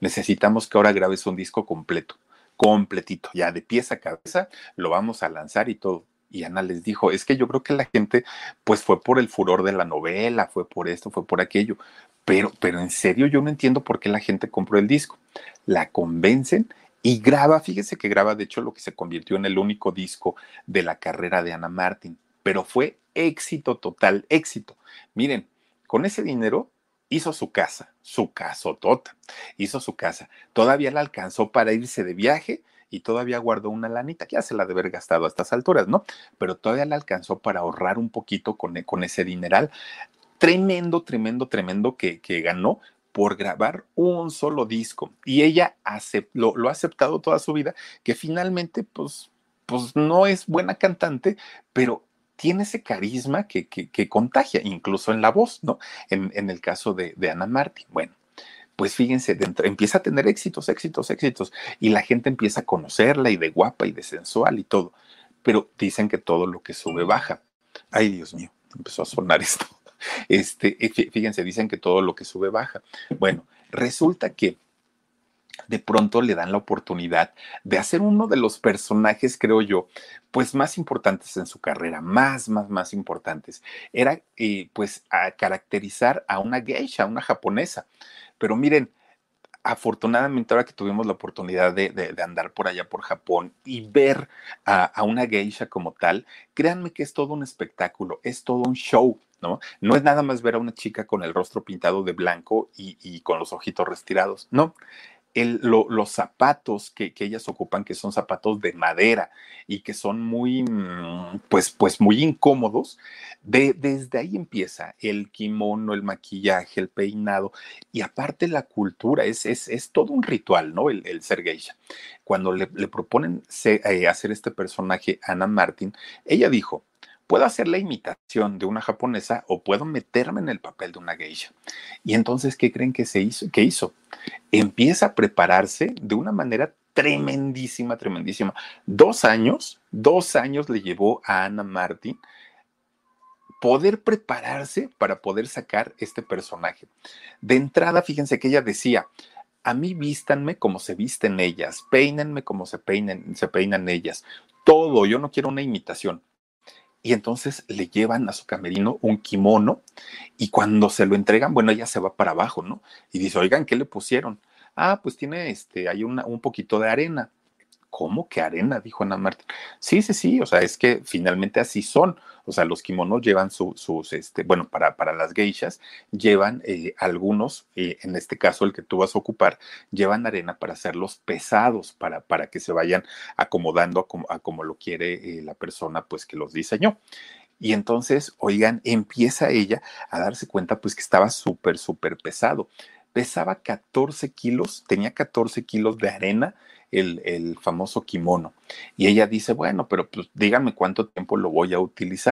Necesitamos que ahora grabes un disco completo, completito, ya de pieza a cabeza, lo vamos a lanzar y todo. Y Ana les dijo, es que yo creo que la gente pues fue por el furor de la novela, fue por esto, fue por aquello, pero, pero en serio yo no entiendo por qué la gente compró el disco. La convencen y graba, fíjese que graba de hecho lo que se convirtió en el único disco de la carrera de Ana Martín, pero fue éxito total, éxito. Miren, con ese dinero hizo su casa, su casotota, hizo su casa. Todavía la alcanzó para irse de viaje y todavía guardó una lanita, que ya se la de haber gastado a estas alturas, ¿no? Pero todavía la alcanzó para ahorrar un poquito con, con ese dineral. Tremendo, tremendo, tremendo que, que ganó por grabar un solo disco. Y ella lo, lo, ha aceptado toda su vida, que finalmente, pues, pues no es buena cantante, pero tiene ese carisma que, que, contagia, incluso en la voz, ¿no? En, en el caso de, de Ana Martín. Bueno, pues fíjense, dentro, empieza a tener éxitos, éxitos, éxitos, y la gente empieza a conocerla y de guapa y de sensual y todo, pero dicen que todo lo que sube baja. Ay, Dios mío, empezó a sonar [laughs] esto. Este, fíjense, dicen que todo lo que sube baja. Bueno, resulta que de pronto le dan la oportunidad de hacer uno de los personajes, creo yo, pues más importantes en su carrera, más, más, más importantes. Era eh, pues a caracterizar a una geisha, una japonesa. Pero miren, afortunadamente ahora que tuvimos la oportunidad de, andar por allá por Japón y ver a, una geisha como tal, créanme que es todo un espectáculo, es todo un show. ¿No? No es nada más ver a una chica con el rostro pintado de blanco y, y con los ojitos retirados, no, los zapatos que, ellas ocupan, que son zapatos de madera y que son muy, mm, pues, pues muy incómodos, de, desde ahí empieza el kimono, el maquillaje, el peinado y aparte la cultura, es, es, todo un ritual, ¿no? El, ser geisha. Cuando le, proponen eh, hacer este personaje, Ana Martin, ella dijo, puedo hacer la imitación de una japonesa o puedo meterme en el papel de una geisha. Y entonces, ¿qué creen que se hizo? ¿Qué hizo? Empieza a prepararse de una manera tremendísima, tremendísima. Dos años, dos años le llevó a Ana Martin poder prepararse para poder sacar este personaje. De entrada, fíjense que ella decía, a mí vístanme como se visten ellas, peínenme como se, se peinan ellas, todo, yo no quiero una imitación y entonces le llevan a su camerino un kimono y cuando se lo entregan, bueno, ella se va para abajo, ¿no? Y dice, oigan, ¿qué le pusieron? Ah, pues tiene este, hay una, un poquito de arena. ¿Cómo que arena? Dijo Ana Marta. Sí, sí, sí, o sea, es que finalmente así son. O sea, los kimonos llevan sus, este, bueno, para, para las geishas, llevan eh, algunos, eh, en este caso el que tú vas a ocupar, llevan arena para hacerlos pesados, para, para que se vayan acomodando a como, lo quiere eh, la persona, pues, que los diseñó. Y entonces, oigan, empieza ella a darse cuenta, pues, que estaba súper, súper pesado. Pesaba 14 kilos, tenía 14 kilos de arena el, famoso kimono. Y ella dice, bueno, pero pues díganme cuánto tiempo lo voy a utilizar.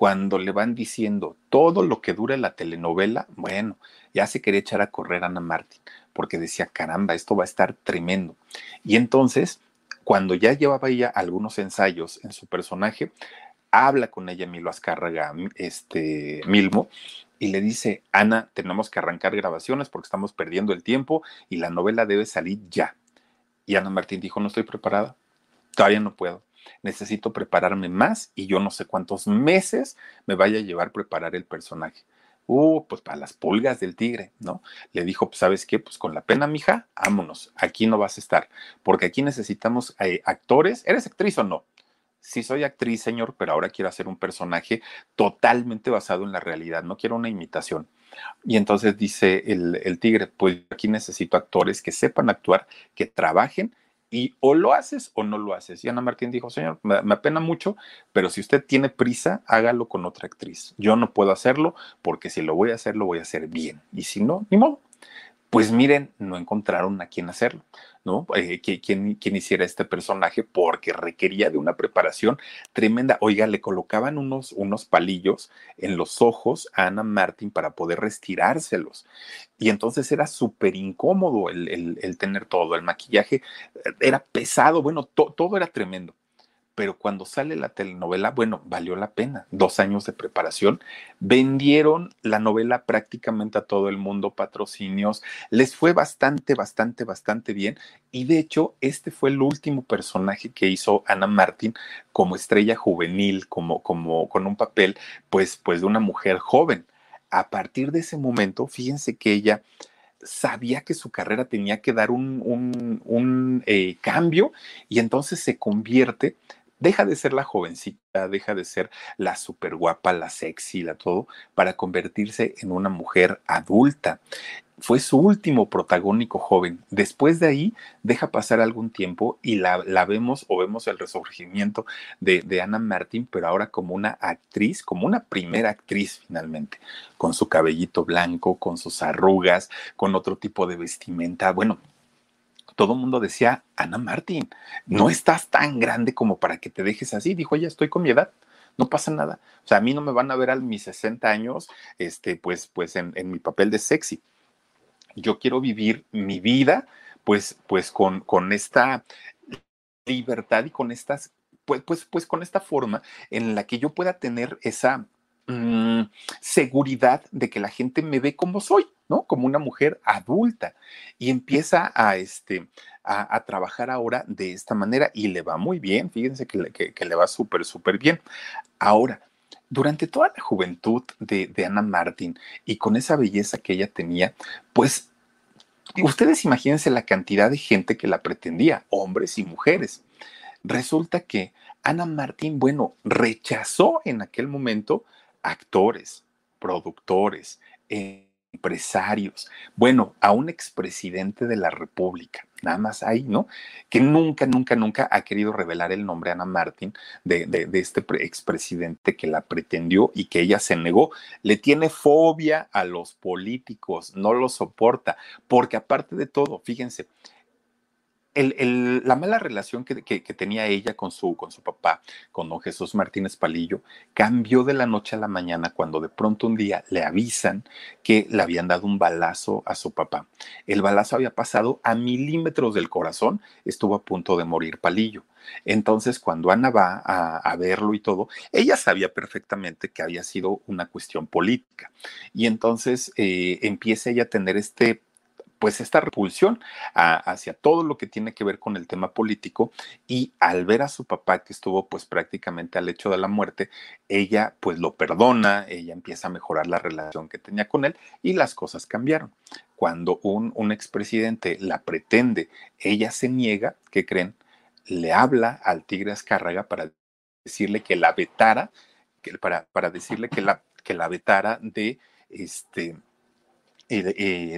Cuando le van diciendo todo lo que dura la telenovela, bueno, ya se quería echar a correr Ana Martín, porque decía, caramba, esto va a estar tremendo. Y entonces cuando ya llevaba ella algunos ensayos en su personaje, habla con ella Milo Azcárraga, este, Milmo, y le dice, Ana, tenemos que arrancar grabaciones porque estamos perdiendo el tiempo y la novela debe salir ya. Y Ana Martín dijo, no estoy preparada, todavía no puedo. Necesito prepararme más y yo no sé cuántos meses me vaya a llevar preparar el personaje. Uh, pues para las pulgas del tigre, ¿no? Le dijo, pues, ¿sabes qué? Pues con la pena, mija, vámonos, aquí no vas a estar, porque aquí necesitamos eh, actores. ¿Eres actriz o no? Sí soy actriz, señor, pero ahora quiero hacer un personaje totalmente basado en la realidad, no quiero una imitación. Y entonces dice el, el tigre, pues aquí necesito actores que sepan actuar, que trabajen y o lo haces o no lo haces. Y Ana Martín dijo, señor, me, apena mucho, pero si usted tiene prisa, hágalo con otra actriz. Yo no puedo hacerlo porque si lo voy a hacer, lo voy a hacer bien. Y si no, ni modo. Pues miren, no encontraron a quién hacerlo, ¿no? Eh, ¿quién, quién, hiciera este personaje porque requería de una preparación tremenda. Oiga, le colocaban unos, unos palillos en los ojos a Ana Martín para poder retirárselos. Y entonces era súper incómodo el, el, tener todo. El maquillaje era pesado, bueno, to, todo era tremendo pero cuando sale la telenovela, bueno, valió la pena. Dos años de preparación. Vendieron la novela prácticamente a todo el mundo, patrocinios. Les fue bastante, bastante, bastante bien. Y de hecho, este fue el último personaje que hizo Ana Martín como estrella juvenil, como, como con un papel, pues, pues de una mujer joven. A partir de ese momento, fíjense que ella sabía que su carrera tenía que dar un, un, eh, cambio y entonces se convierte deja de ser la jovencita, deja de ser la súper guapa, la sexy, la todo, para convertirse en una mujer adulta. Fue su último protagónico joven. Después de ahí, deja pasar algún tiempo y la, la vemos o vemos el resurgimiento de, de Ana Martín, pero ahora como una actriz, como una primera actriz finalmente, con su cabellito blanco, con sus arrugas, con otro tipo de vestimenta. Bueno, todo el mundo decía, Ana Martín, no estás tan grande como para que te dejes así. Dijo ella, estoy con mi edad, no pasa nada. O sea, a mí no me van a ver a mis 60 años, este, pues, pues en, en mi papel de sexy. Yo quiero vivir mi vida, pues, pues con, con esta libertad y con estas, pues, pues, pues con esta forma en la que yo pueda tener esa mmm, seguridad de que la gente me ve como soy. ¿no? Como una mujer adulta y empieza a, este, a, a, trabajar ahora de esta manera y le va muy bien, fíjense que le, que, que le va súper, súper bien. Ahora, durante toda la juventud de, de Ana Martín y con esa belleza que ella tenía, pues ustedes imagínense la cantidad de gente que la pretendía, hombres y mujeres. Resulta que Ana Martín, bueno, rechazó en aquel momento actores, productores, empresarios, bueno, a un expresidente de la República, nada más ahí, ¿no? Que nunca, nunca, nunca ha querido revelar el nombre Ana Martín de este expresidente que la pretendió y que ella se negó. Le tiene fobia a los políticos, no lo soporta, porque aparte de todo, fíjense, la mala relación que, tenía ella con su, con su papá, con don Jesús Martínez Palillo, cambió de la noche a la mañana cuando de pronto un día le avisan que le habían dado un balazo a su papá. El balazo había pasado a milímetros del corazón, estuvo a punto de morir Palillo. Entonces, cuando Ana va a, a, verlo y todo, ella sabía perfectamente que había sido una cuestión política. Y entonces eh, empieza ella a tener este pues esta repulsión hacia todo lo que tiene que ver con el tema político y al ver a su papá que estuvo pues prácticamente al hecho de la muerte, ella pues lo perdona, ella empieza a mejorar la relación que tenía con él y las cosas cambiaron. Cuando un, un expresidente la pretende, ella se niega, ¿qué creen? Le habla al tigre Azcárraga para decirle que la vetara, que, para, para decirle que la, que la vetara de este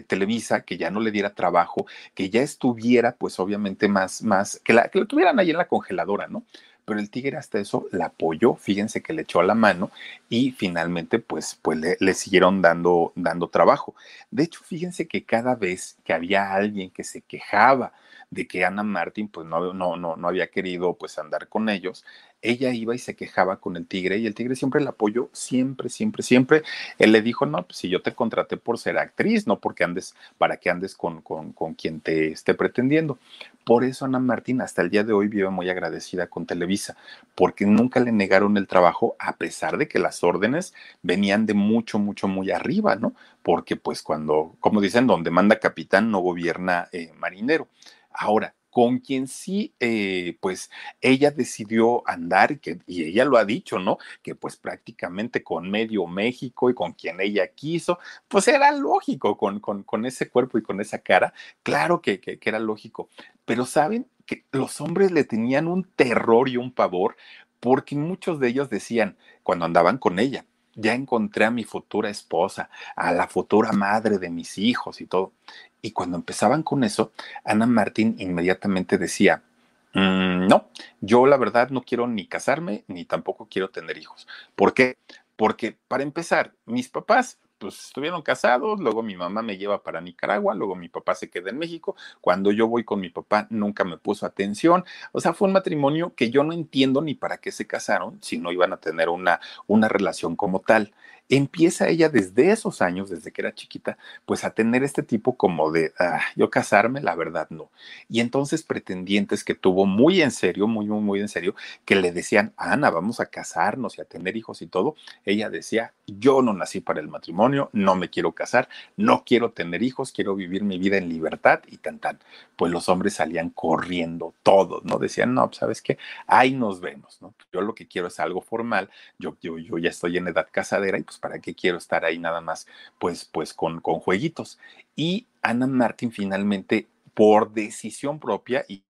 Televisa, que ya no le diera trabajo, que ya estuviera, pues obviamente más, más, que que lo tuvieran ahí en la congeladora, ¿no? Pero el tigre hasta eso la apoyó, fíjense que le echó a la mano y finalmente pues, pues le, le siguieron dando, dando trabajo. De hecho, fíjense que cada vez que había alguien que se quejaba de que Ana Martín pues no, no, no, no había querido pues andar con ellos, ella iba y se quejaba con el tigre y el tigre siempre la apoyó, siempre, siempre, siempre. Él le dijo, no, pues si yo te contraté por ser actriz, no porque andes, para que andes con, con, con quien te esté pretendiendo. Por eso Ana Martín hasta el día de hoy vive muy agradecida con Televisa, porque nunca le negaron el trabajo a pesar de que las órdenes venían de mucho, mucho, muy arriba, ¿no? Porque pues cuando, como dicen, donde manda capitán no gobierna eh, marinero. Ahora, con quien sí, eh, pues ella decidió andar, y ella lo ha dicho, ¿no? Que pues prácticamente con medio México y con quien ella quiso, pues era lógico con, con, ese cuerpo y con esa cara, claro que, que era lógico, pero saben que los hombres le tenían un terror y un pavor porque muchos de ellos decían, cuando andaban con ella, ya encontré a mi futura esposa, a la futura madre de mis hijos y todo. Y cuando empezaban con eso, Ana Martín inmediatamente decía, mm, no, yo la verdad no quiero ni casarme, ni tampoco quiero tener hijos. ¿Por qué? Porque para empezar, mis papás pues estuvieron casados, luego mi mamá me lleva para Nicaragua, luego mi papá se queda en México, cuando yo voy con mi papá nunca me puso atención, o sea, fue un matrimonio que yo no entiendo ni para qué se casaron si no iban a tener una, una relación como tal empieza ella desde esos años, desde que era chiquita, pues a tener este tipo como de, ah, yo casarme, la verdad no. Y entonces pretendientes que tuvo muy en serio, muy, muy, muy en serio, que le decían, Ana, vamos a casarnos y a tener hijos y todo, ella decía, yo no nací para el matrimonio, no me quiero casar, no quiero tener hijos, quiero vivir mi vida en libertad y tan tan. Pues los hombres salían corriendo todos, ¿no? Decían, no, pues, ¿sabes qué? Ahí nos vemos, ¿no? Yo lo que quiero es algo formal, yo, yo, yo ya estoy en edad casadera y pues ¿para qué quiero estar ahí nada más? Pues, pues con, con jueguitos. Y Ana Martín finalmente, por decisión propia y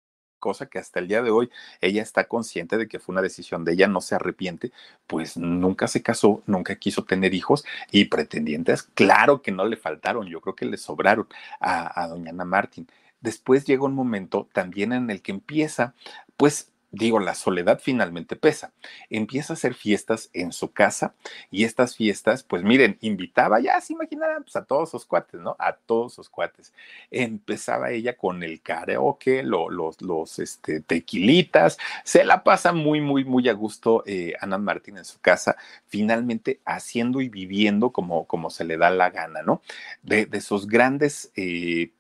cosa que hasta el día de hoy ella está consciente de que fue una decisión de ella, no se arrepiente, pues nunca se casó, nunca quiso tener hijos y pretendientes, claro que no le faltaron, yo creo que le sobraron a, doña Ana Martín. Después llega un momento también en el que empieza, pues digo, la soledad finalmente pesa. Empieza a hacer fiestas en su casa y estas fiestas, pues miren, invitaba, ya se imaginarán, pues a todos sus cuates, ¿no? A todos sus cuates. Empezaba ella con el karaoke, los, los este, tequilitas, se la pasa muy, muy, muy a gusto eh, Ana Martín en su casa, finalmente haciendo y viviendo como, como se le da la gana, ¿no? De, de sus grandes... Eh,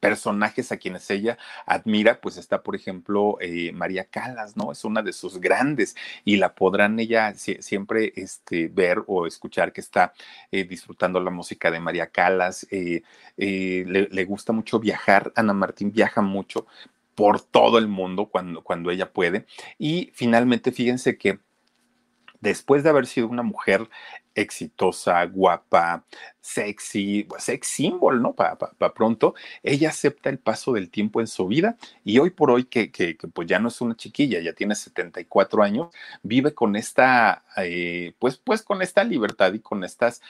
personajes a quienes ella admira, pues está, por ejemplo, eh, María Calas, ¿no? Es una de sus grandes y la podrán ella siempre este, ver o escuchar que está eh, disfrutando la música de María Calas. Eh, le, le, gusta mucho viajar, Ana Martín viaja mucho por todo el mundo cuando, cuando ella puede. Y finalmente, fíjense que después de haber sido una mujer exitosa, guapa, sexy, sex symbol, ¿no? Para pa, pronto, ella acepta el paso del tiempo en su vida y hoy por hoy que, que, que pues ya no es una chiquilla, ya tiene 74 años, vive con esta, eh, pues, pues con esta libertad y con estas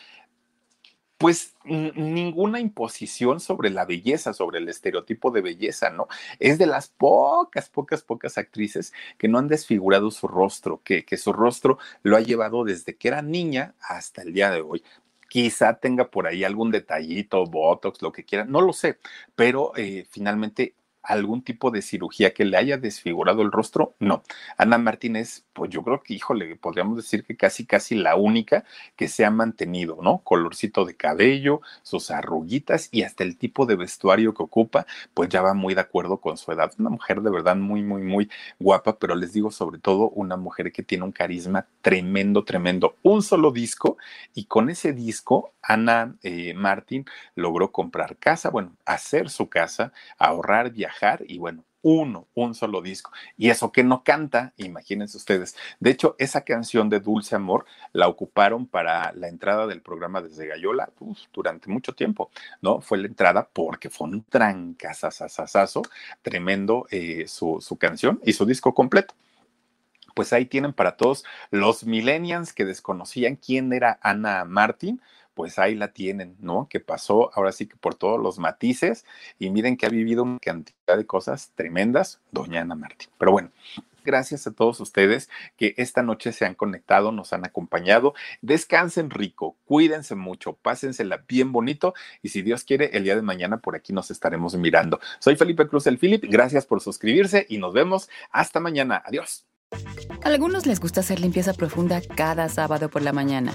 pues ninguna imposición sobre la belleza, sobre el estereotipo de belleza, ¿no? Es de las pocas, pocas, pocas actrices que no han desfigurado su rostro, que, que su rostro lo ha llevado desde que era niña hasta el día de hoy. Quizá tenga por ahí algún detallito, botox, lo que quiera, no lo sé, pero eh, finalmente algún tipo de cirugía que le haya desfigurado el rostro, no. Ana Martínez, pues yo creo que, híjole, podríamos decir que casi, casi la única que se ha mantenido, ¿no? Colorcito de cabello, sus arruguitas y hasta el tipo de vestuario que ocupa, pues ya va muy de acuerdo con su edad. Una mujer de verdad muy, muy, muy guapa, pero les digo sobre todo una mujer que tiene un carisma tremendo, tremendo. Un solo disco y con ese disco, Ana eh, Martín logró comprar casa, bueno, hacer su casa, ahorrar, viajar y bueno, uno, un solo disco. Y eso que no canta, imagínense ustedes. De hecho, esa canción de Dulce Amor la ocuparon para la entrada del programa desde Gallola durante mucho tiempo, ¿no? Fue la entrada porque fue un trancazazazazo tremendo eh, su, su canción y su disco completo pues ahí tienen para todos los millennials que desconocían quién era Ana Martín, pues ahí la tienen, ¿no? Que pasó ahora sí que por todos los matices y miren que ha vivido una cantidad de cosas tremendas, doña Ana Martín. Pero bueno, Gracias a todos ustedes que esta noche se han conectado, nos han acompañado. Descansen rico, cuídense mucho, pásensela bien bonito y si Dios quiere, el día de mañana por aquí nos estaremos mirando. Soy Felipe Cruz el Philip, gracias por suscribirse y nos vemos hasta mañana. Adiós. A algunos les gusta hacer limpieza profunda cada sábado por la mañana.